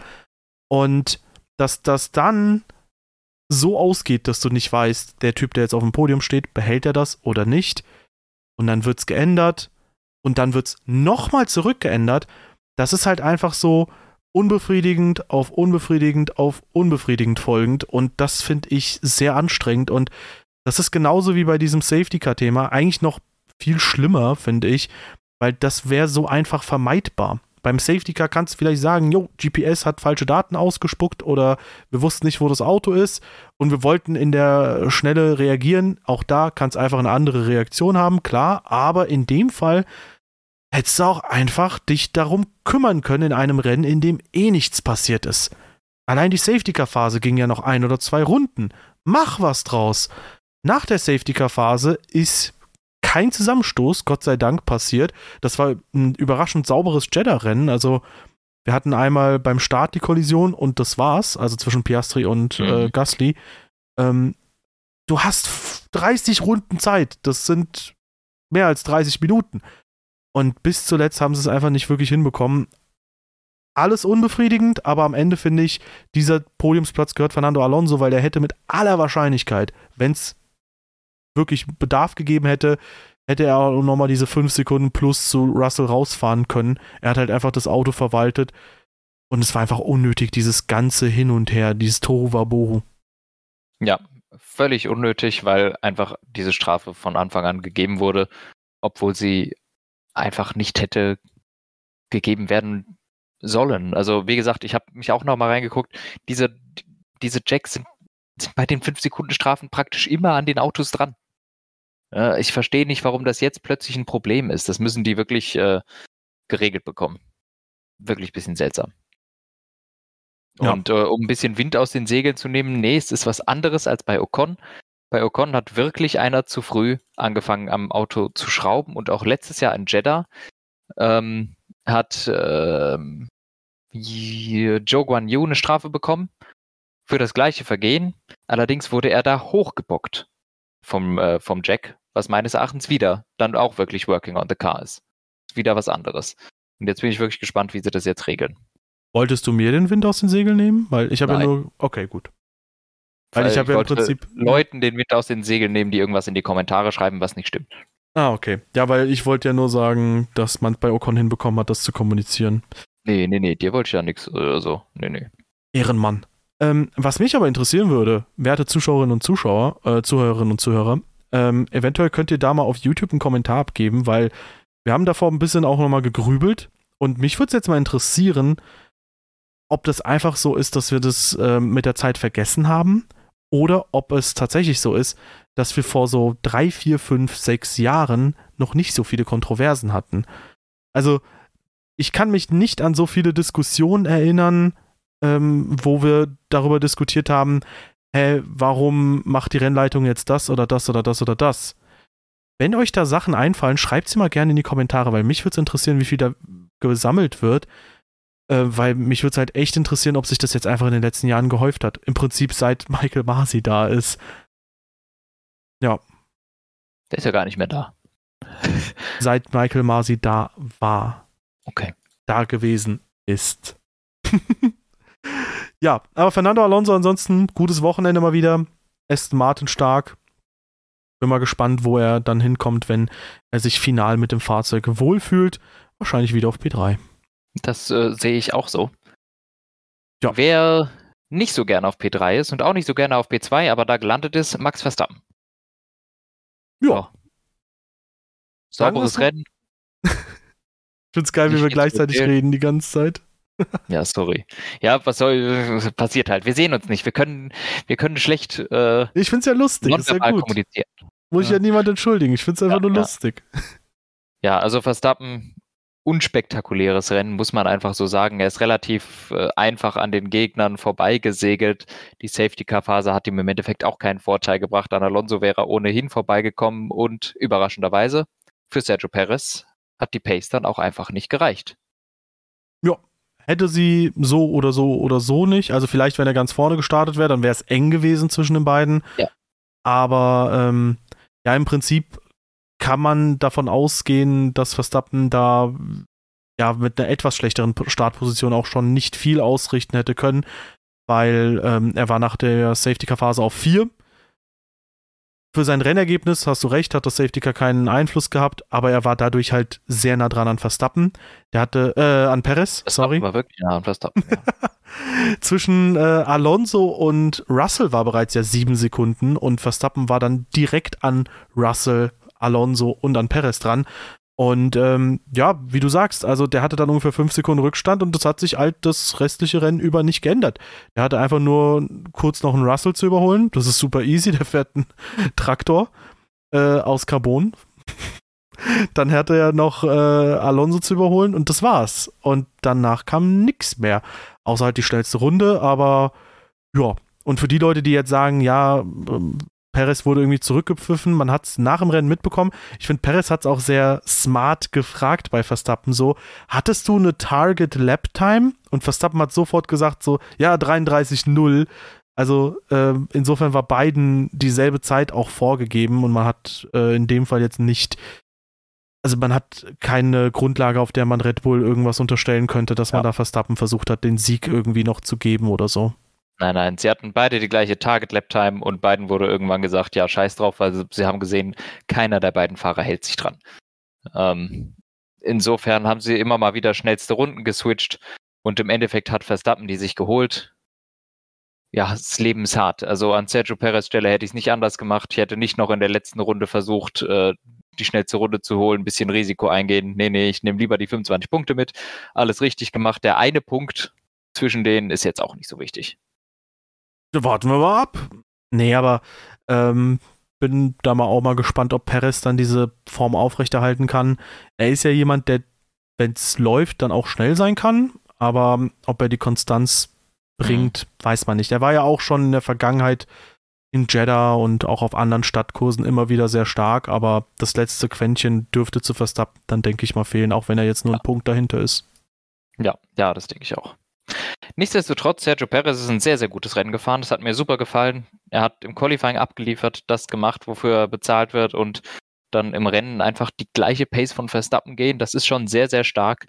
Und dass das dann so ausgeht, dass du nicht weißt, der Typ, der jetzt auf dem Podium steht, behält er das oder nicht. Und dann wird es geändert und dann wird es nochmal zurückgeändert. Das ist halt einfach so unbefriedigend auf unbefriedigend auf unbefriedigend folgend und das finde ich sehr anstrengend und das ist genauso wie bei diesem Safety-Car-Thema eigentlich noch viel schlimmer, finde ich, weil das wäre so einfach vermeidbar. Beim Safety Car kannst du vielleicht sagen, jo, GPS hat falsche Daten ausgespuckt oder wir wussten nicht, wo das Auto ist und wir wollten in der Schnelle reagieren. Auch da kannst du einfach eine andere Reaktion haben, klar, aber in dem Fall hättest du auch einfach dich darum kümmern können in einem Rennen, in dem eh nichts passiert ist. Allein die Safety Car Phase ging ja noch ein oder zwei Runden. Mach was draus. Nach der Safety Car Phase ist kein Zusammenstoß, Gott sei Dank, passiert. Das war ein überraschend sauberes Jeddah-Rennen. Also wir hatten einmal beim Start die Kollision und das war's, also zwischen Piastri und äh, mhm. äh, Gasly. Ähm, du hast 30 Runden Zeit. Das sind mehr als 30 Minuten. Und bis zuletzt haben sie es einfach nicht wirklich hinbekommen. Alles unbefriedigend, aber am Ende finde ich, dieser Podiumsplatz gehört Fernando Alonso, weil der hätte mit aller Wahrscheinlichkeit, wenn es wirklich Bedarf gegeben hätte, hätte er auch nochmal diese 5 Sekunden plus zu Russell rausfahren können. Er hat halt einfach das Auto verwaltet. Und es war einfach unnötig, dieses ganze Hin und Her, dieses Tohu Wabohu. Ja, völlig unnötig, weil einfach diese Strafe von Anfang an gegeben wurde, obwohl sie einfach nicht hätte gegeben werden sollen. Also wie gesagt, ich habe mich auch nochmal reingeguckt. Diese, diese Jacks sind, sind bei den 5 Sekunden Strafen praktisch immer an den Autos dran. Äh, ich verstehe nicht, warum das jetzt plötzlich ein Problem ist. Das müssen die wirklich äh, geregelt bekommen. Wirklich ein bisschen seltsam. Ja. Und äh, um ein bisschen Wind aus den Segeln zu nehmen, nee, es ist was anderes als bei Ocon. Bei Ocon hat wirklich einer zu früh angefangen, am Auto zu schrauben und auch letztes Jahr in Jeddah ähm, hat ähm, Joe Guan Yu eine Strafe bekommen für das gleiche Vergehen. Allerdings wurde er da hochgebockt vom, äh, vom Jack was meines Erachtens wieder dann auch wirklich Working on the Car ist. Wieder was anderes. Und jetzt bin ich wirklich gespannt, wie sie das jetzt regeln. Wolltest du mir den Wind aus den Segeln nehmen? Weil ich habe ja nur. Okay, gut. Weil, Weil ich habe ja im Prinzip. Leuten den Wind aus den Segeln nehmen, die irgendwas in die Kommentare schreiben, was nicht stimmt. Ah, okay. Ja, weil ich wollte ja nur sagen, dass man bei Ocon hinbekommen hat, das zu kommunizieren. Nee, nee, nee, dir wollte ich ja nichts oder so. Nee, nee. Ehrenmann. Ähm, was mich aber interessieren würde, werte Zuschauerinnen und Zuschauer, äh, Zuhörerinnen und Zuhörer, ähm, eventuell könnt ihr da mal auf YouTube einen Kommentar abgeben, weil wir haben davor ein bisschen auch nochmal gegrübelt. Und mich würde es jetzt mal interessieren, ob das einfach so ist, dass wir das ähm, mit der Zeit vergessen haben oder ob es tatsächlich so ist, dass wir vor so drei, vier, fünf, sechs Jahren noch nicht so viele Kontroversen hatten. Also, ich kann mich nicht an so viele Diskussionen erinnern, ähm, wo wir darüber diskutiert haben, hä, warum macht die Rennleitung jetzt das oder das oder das oder das? Wenn euch da Sachen einfallen, schreibt sie mal gerne in die Kommentare, weil mich würde es interessieren, wie viel da gesammelt wird. Äh, weil mich würde es halt echt interessieren, ob sich das jetzt einfach in den letzten Jahren gehäuft hat. Im Prinzip seit Michael Masi da ist. Ja. Der ist ja gar nicht mehr da. <laughs> Seit Michael Masi da war. Okay. Da gewesen ist. <laughs> ja, aber Fernando Alonso ansonsten gutes Wochenende mal wieder. Aston Martin stark. Bin mal gespannt, wo er dann hinkommt, wenn er sich final mit dem Fahrzeug wohlfühlt. Wahrscheinlich wieder auf P3. Das äh, sehe ich auch so. Ja. Wer nicht so gerne auf P3 ist und auch nicht so gerne auf P2, aber da gelandet ist, Max Verstappen. Ja. Sauberes Rennen. <laughs> ich finde es geil, wie wir gleichzeitig reden die ganze Zeit. <laughs> ja, sorry. Ja, was soll passiert halt. Wir sehen uns nicht. Wir können, wir können schlecht. Äh, ich finde es ja lustig. Ist ja gut. Kommunizieren. Muss ich ja niemand entschuldigen. Ich finde es einfach ja, nur ja. lustig. <laughs> Ja, also Verstappen unspektakuläres Rennen, muss man einfach so sagen. Er ist relativ äh, einfach an den Gegnern vorbeigesegelt. Die Safety-Car-Phase hat ihm im Endeffekt auch keinen Vorteil gebracht. An Alonso wäre er ohnehin vorbeigekommen und überraschenderweise für Sergio Perez hat die Pace dann auch einfach nicht gereicht. Ja, hätte sie so oder so oder so nicht. Also vielleicht, wenn er ganz vorne gestartet wäre, dann wäre es eng gewesen zwischen den beiden. Ja. Aber ähm, ja, im Prinzip kann man davon ausgehen, dass Verstappen da ja mit einer etwas schlechteren Startposition auch schon nicht viel ausrichten hätte können, weil ähm, er war nach der Safety-Car-Phase auf 4. Für sein Rennergebnis, hast du recht, hat das Safety Car keinen Einfluss gehabt, aber er war dadurch halt sehr nah dran an Verstappen. Der hatte, äh, an Perez, Verstappen sorry. war wirklich nah an Verstappen, ja. <laughs> Zwischen äh, Alonso und Russell war bereits ja sieben Sekunden und Verstappen war dann direkt an Russell Alonso und an Perez dran. Und ähm, ja, wie du sagst, also der hatte dann ungefähr fünf Sekunden Rückstand und das hat sich halt das restliche Rennen über nicht geändert. Er hatte einfach nur kurz noch einen Russell zu überholen. Das ist super easy, der fährt einen <laughs> Traktor äh, aus Carbon. <laughs> dann hatte er noch äh, Alonso zu überholen und das war's. Und danach kam nichts mehr. Außer halt die schnellste Runde, aber ja. Und für die Leute, die jetzt sagen, ja, ähm, Perez wurde irgendwie zurückgepfiffen. Man hat es nach dem Rennen mitbekommen. Ich finde, Perez hat es auch sehr smart gefragt bei Verstappen so, hattest du eine Target Lap Time? Und Verstappen hat sofort gesagt so, ja, 33-0. Also äh, insofern war beiden dieselbe Zeit auch vorgegeben und man hat äh, in dem Fall jetzt nicht, also man hat keine Grundlage, auf der man Red Bull irgendwas unterstellen könnte, dass ja. man da Verstappen versucht hat, den Sieg irgendwie noch zu geben oder so. Nein, nein, sie hatten beide die gleiche Target-Lap-Time und beiden wurde irgendwann gesagt, ja, scheiß drauf, weil sie haben gesehen, keiner der beiden Fahrer hält sich dran. Ähm, insofern haben sie immer mal wieder schnellste Runden geswitcht und im Endeffekt hat Verstappen die sich geholt. Ja, das Leben ist hart. Also an Sergio Perez Stelle hätte ich es nicht anders gemacht. Ich hätte nicht noch in der letzten Runde versucht, äh, die schnellste Runde zu holen, ein bisschen Risiko eingehen. Nee, nee, ich nehme lieber die 25 Punkte mit. Alles richtig gemacht. Der eine Punkt zwischen denen ist jetzt auch nicht so wichtig. Warten wir mal ab. Nee, aber ähm, bin da mal auch mal gespannt, ob Perez dann diese Form aufrechterhalten kann. Er ist ja jemand, der, wenn es läuft, dann auch schnell sein kann, aber ob er die Konstanz bringt, mhm. weiß man nicht. Er war ja auch schon in der Vergangenheit in Jeddah und auch auf anderen Stadtkursen immer wieder sehr stark, aber das letzte Quäntchen dürfte zu Verstappen dann, denke ich mal, fehlen, auch wenn er jetzt nur ja. ein Punkt dahinter ist. Ja, ja, das denke ich auch. Nichtsdestotrotz, Sergio Perez ist ein sehr, sehr gutes Rennen gefahren. Das hat mir super gefallen. Er hat im Qualifying abgeliefert, das gemacht, wofür er bezahlt wird und dann im Rennen einfach die gleiche Pace von Verstappen gehen. Das ist schon sehr, sehr stark.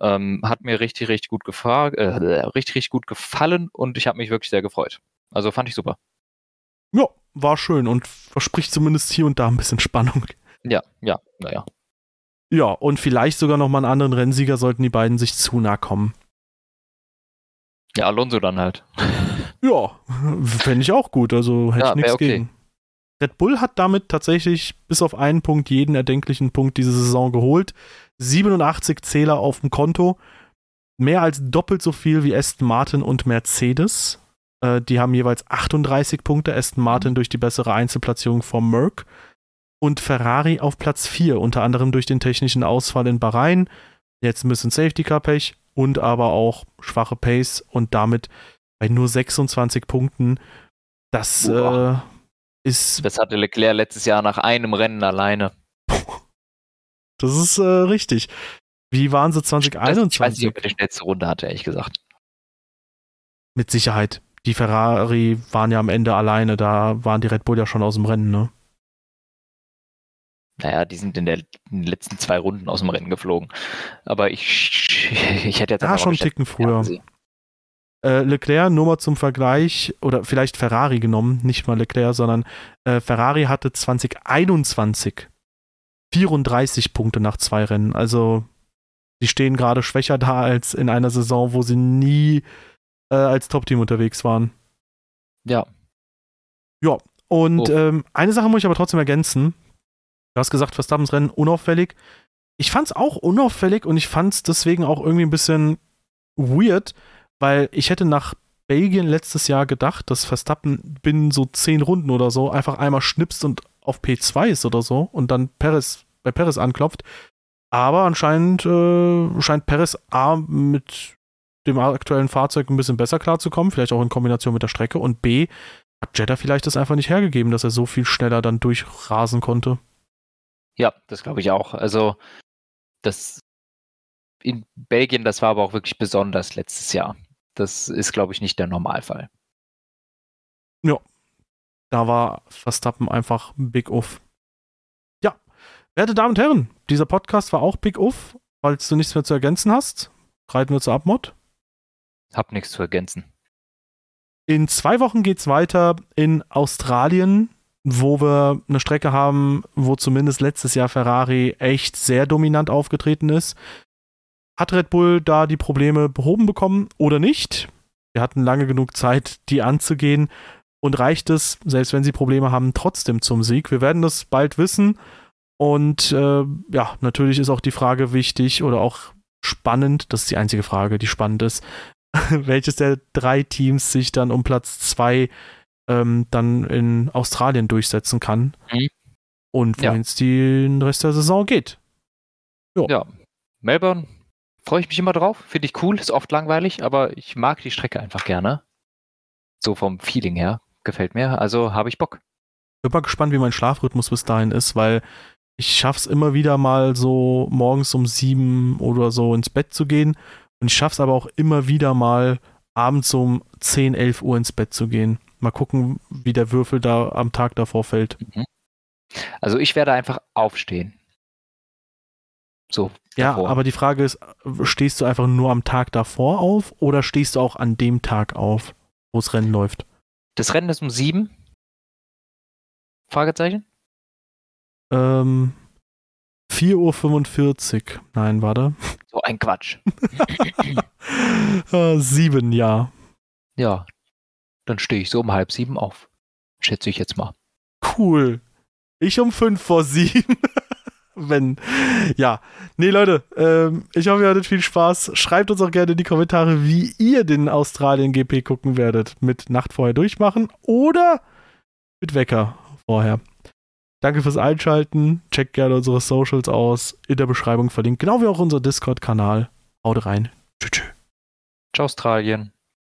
Ähm, hat mir richtig, richtig gut gefallen, äh, richtig, richtig gut gefallen und ich habe mich wirklich sehr gefreut. Also fand ich super. Ja, war schön und verspricht zumindest hier und da ein bisschen Spannung. Ja, ja, naja. Ja, und vielleicht sogar nochmal einen anderen Rennsieger, sollten die beiden sich zu nah kommen. Ja, Alonso dann halt. <laughs> Ja, fände ich auch gut. Also hätte ja, ich nichts okay. gegen. Red Bull hat damit tatsächlich bis auf einen Punkt jeden erdenklichen Punkt diese Saison geholt. 87 Zähler auf dem Konto. Mehr als doppelt so viel wie Aston Martin und Mercedes. Äh, die haben jeweils 38 Punkte. Aston Martin mhm. durch die bessere Einzelplatzierung vom Merck. Und Ferrari auf Platz 4, unter anderem durch den technischen Ausfall in Bahrain. Jetzt ein bisschen Safety Car Pech und aber auch schwache Pace und damit bei nur 26 Punkten. Das äh, ist. Das hatte Leclerc letztes Jahr nach einem Rennen alleine. <laughs> Das ist äh, richtig. Wie waren sie 2021? Ich weiß nicht, ob er die schnellste Runde hatte, ehrlich gesagt. Mit Sicherheit. Die Ferrari waren ja am Ende alleine, da waren die Red Bull ja schon aus dem Rennen, ne? Naja, die sind in, der, in, den letzten zwei Runden aus dem Rennen geflogen. Aber ich, <laughs> ich hätte jetzt ja, schon einen Ticken früher. Äh, Leclerc, nur mal zum Vergleich, oder vielleicht Ferrari genommen, nicht mal Leclerc, sondern äh, Ferrari hatte 2021 34 Punkte nach zwei Rennen. Also, die stehen gerade schwächer da als in einer Saison, wo sie nie äh, als Top-Team unterwegs waren. Ja. Ja, und oh. ähm, eine Sache muss ich aber trotzdem ergänzen. Du hast gesagt, Verstappens Rennen unauffällig. Ich fand es auch unauffällig und ich fand es deswegen auch irgendwie ein bisschen weird, weil ich hätte nach Belgien letztes Jahr gedacht, dass Verstappen binnen so zehn Runden oder so einfach einmal schnipst und auf P2 ist oder so und dann Perez, bei Perez anklopft. Aber anscheinend äh, scheint Perez A mit dem aktuellen Fahrzeug ein bisschen besser klarzukommen, vielleicht auch in Kombination mit der Strecke und B hat Jeddah vielleicht das einfach nicht hergegeben, dass er so viel schneller dann durchrasen konnte. Ja, das glaube ich auch. Also, das in Belgien, das war aber auch wirklich besonders letztes Jahr. Das ist, glaube ich, nicht der Normalfall. Ja, da war Verstappen einfach Big Off. Ja, werte Damen und Herren, dieser Podcast war auch Big Off. Falls du nichts mehr zu ergänzen hast, reiten wir zur Abmod. Hab nichts zu ergänzen. In zwei Wochen geht es weiter in Australien wo wir eine Strecke haben, wo zumindest letztes Jahr Ferrari echt sehr dominant aufgetreten ist. Hat Red Bull da die Probleme behoben bekommen oder nicht? Wir hatten lange genug Zeit, die anzugehen. Und reicht es, selbst wenn sie Probleme haben, trotzdem zum Sieg? Wir werden das bald wissen. Und äh, ja, natürlich ist auch die Frage wichtig oder auch spannend, das ist die einzige Frage, die spannend ist, <laughs> welches der drei Teams sich dann um Platz zwei ähm, dann in Australien durchsetzen kann. Mhm. Und wohin es ja. den Rest der Saison geht. Jo. Ja, Melbourne freue ich mich immer drauf. Finde ich cool, ist oft langweilig, aber ich mag die Strecke einfach gerne. So vom Feeling her gefällt mir. Also habe ich Bock. Ich bin mal gespannt, wie mein Schlafrhythmus bis dahin ist, weil ich schaffe es immer wieder mal so morgens um sieben oder so ins Bett zu gehen. Und ich es aber auch immer wieder mal abends um 10, 11 Uhr ins Bett zu gehen. Mal gucken, wie der Würfel da am Tag davor fällt. Mhm. Also ich werde einfach aufstehen. So. Ja, davor. aber die Frage ist, stehst du einfach nur am Tag davor auf oder stehst du auch an dem Tag auf, wo das Rennen läuft? Das Rennen ist um sieben? Fragezeichen? Ähm, 4.45 Uhr. Nein, warte. So ein Quatsch. Äh, <laughs> sieben, ja. Ja, dann stehe ich so um halb sieben auf. Schätze ich jetzt mal. Cool. Ich um fünf vor sieben. <laughs> Wenn. Ja. Nee, Leute, ähm, ich hoffe, ihr hattet viel Spaß. Schreibt uns auch gerne in die Kommentare, wie ihr den Australien GP gucken werdet. Mit Nacht vorher durchmachen oder mit Wecker vorher. Danke fürs Einschalten. Checkt gerne unsere Socials aus. In der Beschreibung verlinkt. Genau wie auch unser Discord-Kanal. Haut rein. Tschüss. Ciao, Australien.